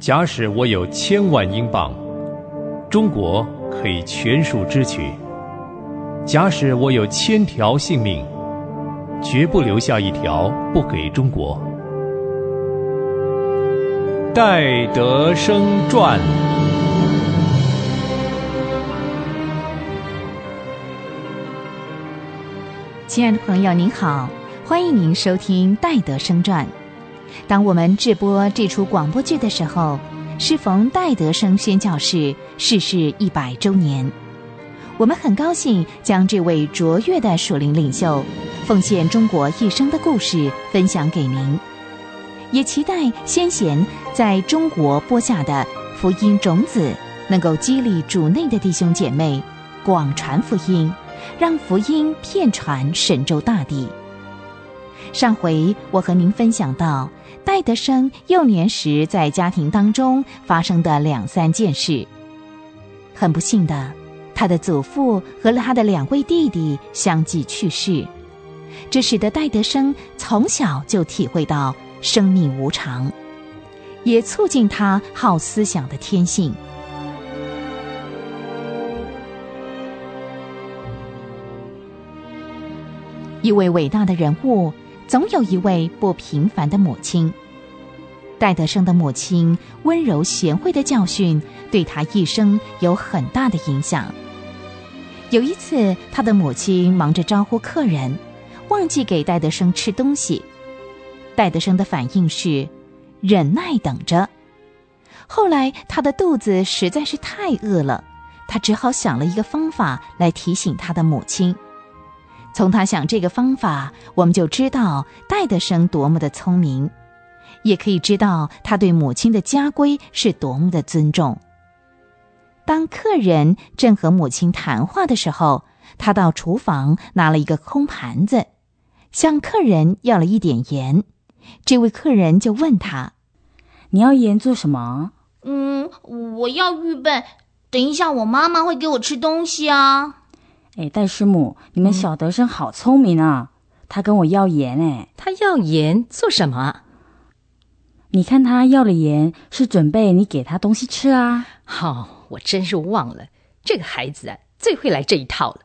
假使我有千万英镑，中国可以全数支取；假使我有千条性命，绝不留下一条不给中国。戴德生传。亲爱的朋友，您好，欢迎您收听《戴德生传》。当我们制播这出广播剧的时候，适逢戴德生宣教士逝世一百周年，我们很高兴将这位卓越的属灵领袖奉献中国一生的故事分享给您，也期待先贤在中国播下的福音种子能够激励主内的弟兄姐妹广传福音。让福音遍传神州大地。上回我和您分享到，戴德生幼年时在家庭当中发生的两三件事。很不幸的，他的祖父和他的两位弟弟相继去世，这使得戴德生从小就体会到生命无常，也促进他好思想的天性。一位伟大的人物，总有一位不平凡的母亲。戴德生的母亲温柔贤惠的教训，对他一生有很大的影响。有一次，他的母亲忙着招呼客人，忘记给戴德生吃东西。戴德生的反应是忍耐等着。后来，他的肚子实在是太饿了，他只好想了一个方法来提醒他的母亲。从他想这个方法，我们就知道戴德生多么的聪明，也可以知道他对母亲的家规是多么的尊重。当客人正和母亲谈话的时候，他到厨房拿了一个空盘子，向客人要了一点盐。这位客人就问他：“你要盐做什么？”“嗯，我要预备，等一下我妈妈会给我吃东西啊。”哎，戴师母，你们小德生好聪明啊！他跟我要盐，哎，他要盐做什么？你看他要了盐，是准备你给他东西吃啊。好，我真是忘了，这个孩子啊，最会来这一套了。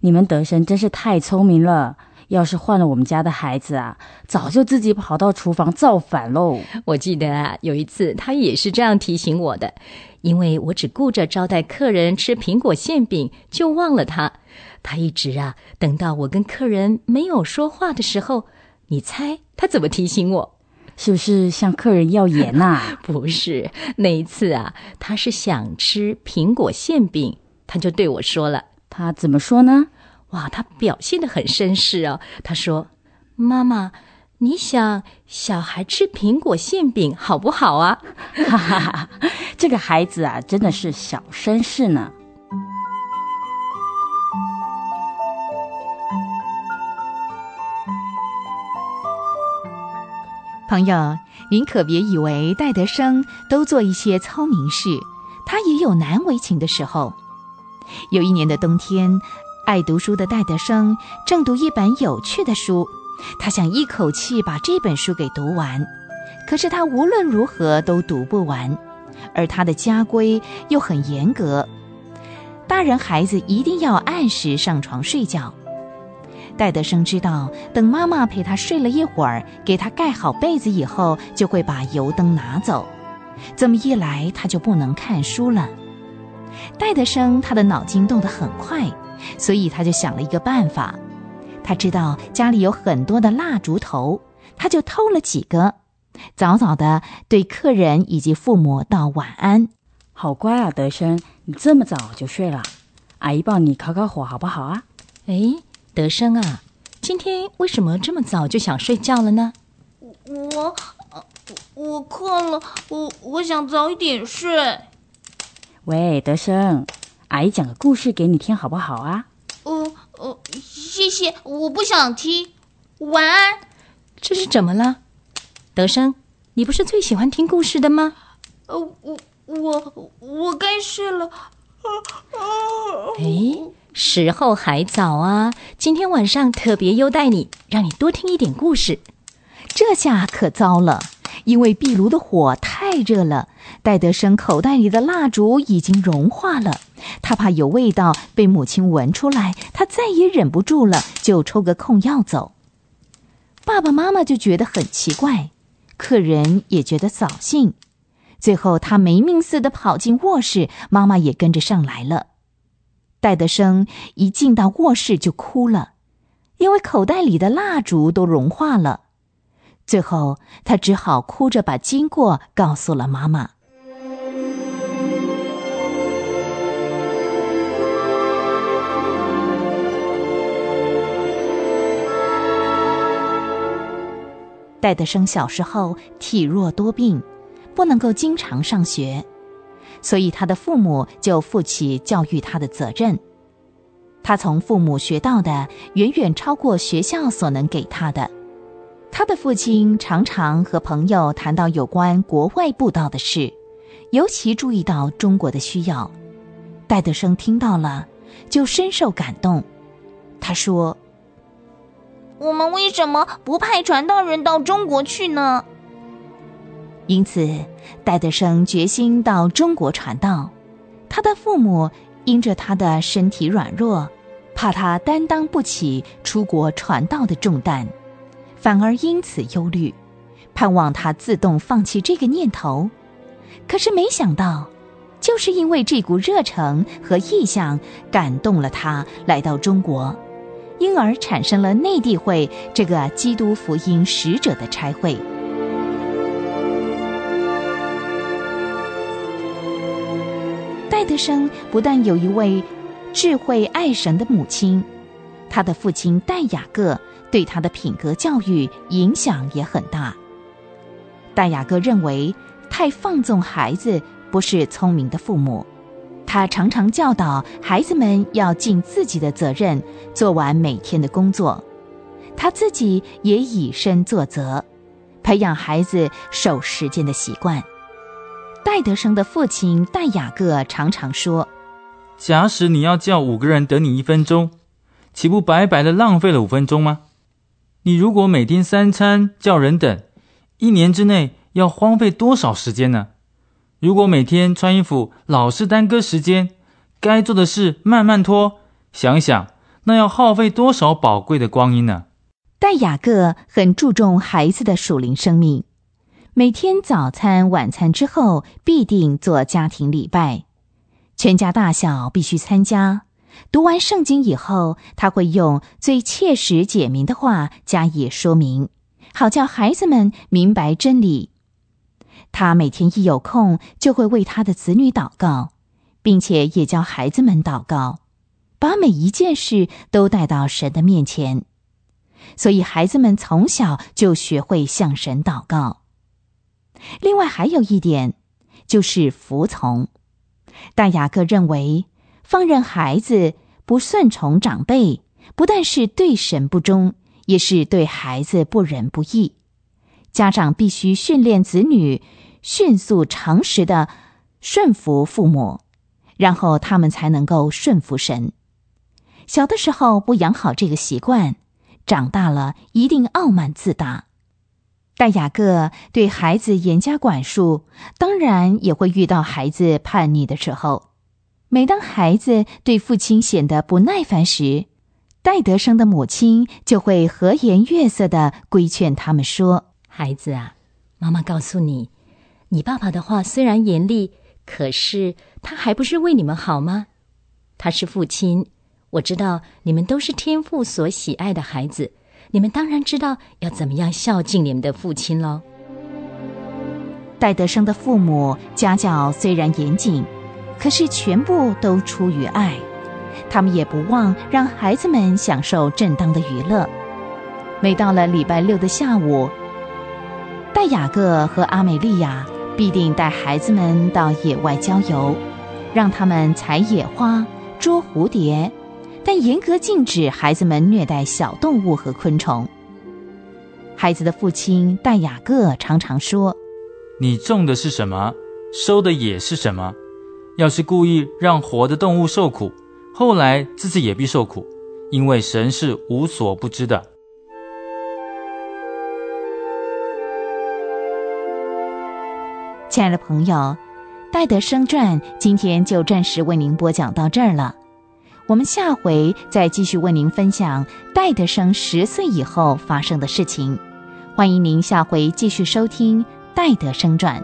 你们德生真是太聪明了。要是换了我们家的孩子啊，早就自己跑到厨房造反喽。我记得啊，有一次他也是这样提醒我的，因为我只顾着招待客人吃苹果馅饼，就忘了他。他一直啊，等到我跟客人没有说话的时候，你猜他怎么提醒我？是不是向客人要盐呐？不是，那一次啊，他是想吃苹果馅饼，他就对我说了。他怎么说呢？哇，他表现的很绅士哦。他说：“妈妈，你想小孩吃苹果馅饼好不好啊？”哈哈哈，这个孩子啊，真的是小绅士呢。朋友，您可别以为戴德生都做一些聪明事，他也有难为情的时候。有一年的冬天。爱读书的戴德生正读一本有趣的书，他想一口气把这本书给读完，可是他无论如何都读不完，而他的家规又很严格，大人孩子一定要按时上床睡觉。戴德生知道，等妈妈陪他睡了一会儿，给他盖好被子以后，就会把油灯拿走，这么一来他就不能看书了。戴德生他的脑筋动得很快。所以他就想了一个办法，他知道家里有很多的蜡烛头，他就偷了几个，早早的对客人以及父母道晚安。好乖啊，德生，你这么早就睡了，阿姨帮你烤烤火好不好啊？哎，德生啊，今天为什么这么早就想睡觉了呢？我我困了，我我想早一点睡。喂，德生。阿姨讲个故事给你听，好不好啊？哦哦，谢谢，我不想听。晚安。这是怎么了，德生？你不是最喜欢听故事的吗？呃，我我我该睡了。哎，时候还早啊，今天晚上特别优待你，让你多听一点故事。这下可糟了，因为壁炉的火太热了，戴德生口袋里的蜡烛已经融化了，他怕有味道被母亲闻出来，他再也忍不住了，就抽个空要走。爸爸妈妈就觉得很奇怪，客人也觉得扫兴。最后，他没命似的跑进卧室，妈妈也跟着上来了。戴德生一进到卧室就哭了，因为口袋里的蜡烛都融化了。最后，他只好哭着把经过告诉了妈妈。戴德生小时候体弱多病，不能够经常上学，所以他的父母就负起教育他的责任。他从父母学到的远远超过学校所能给他的。他的父亲常常和朋友谈到有关国外布道的事，尤其注意到中国的需要。戴德生听到了，就深受感动。他说。我们为什么不派传道人到中国去呢？因此，戴德生决心到中国传道。他的父母因着他的身体软弱，怕他担当不起出国传道的重担，反而因此忧虑，盼望他自动放弃这个念头。可是没想到，就是因为这股热诚和意向感动了他，来到中国。因而产生了内地会这个基督福音使者的差会。戴德生不但有一位智慧爱神的母亲，他的父亲戴雅各对他的品格教育影响也很大。戴雅各认为，太放纵孩子不是聪明的父母。他常常教导孩子们要尽自己的责任，做完每天的工作。他自己也以身作则，培养孩子守时间的习惯。戴德生的父亲戴雅各常常说：“假使你要叫五个人等你一分钟，岂不白白的浪费了五分钟吗？你如果每天三餐叫人等，一年之内要荒废多少时间呢？”如果每天穿衣服老是耽搁时间，该做的事慢慢拖，想想那要耗费多少宝贵的光阴呢？戴雅各很注重孩子的属灵生命，每天早餐、晚餐之后必定做家庭礼拜，全家大小必须参加。读完圣经以后，他会用最切实简明的话加以说明，好叫孩子们明白真理。他每天一有空，就会为他的子女祷告，并且也教孩子们祷告，把每一件事都带到神的面前。所以孩子们从小就学会向神祷告。另外还有一点，就是服从。大雅各认为，放任孩子不顺从长辈，不但是对神不忠，也是对孩子不仁不义。家长必须训练子女迅速、诚实的顺服父母，然后他们才能够顺服神。小的时候不养好这个习惯，长大了一定傲慢自大。戴雅各对孩子严加管束，当然也会遇到孩子叛逆的时候。每当孩子对父亲显得不耐烦时，戴德生的母亲就会和颜悦色的规劝他们说。孩子啊，妈妈告诉你，你爸爸的话虽然严厉，可是他还不是为你们好吗？他是父亲，我知道你们都是天父所喜爱的孩子，你们当然知道要怎么样孝敬你们的父亲喽。戴德生的父母家教虽然严谨，可是全部都出于爱，他们也不忘让孩子们享受正当的娱乐。每到了礼拜六的下午。戴雅各和阿美利亚必定带孩子们到野外郊游，让他们采野花、捉蝴蝶，但严格禁止孩子们虐待小动物和昆虫。孩子的父亲戴雅各常常说：“你种的是什么，收的也是什么。要是故意让活的动物受苦，后来自己也必受苦，因为神是无所不知的。”亲爱的朋友，戴德生传今天就暂时为您播讲到这儿了，我们下回再继续为您分享戴德生十岁以后发生的事情。欢迎您下回继续收听《戴德生传》。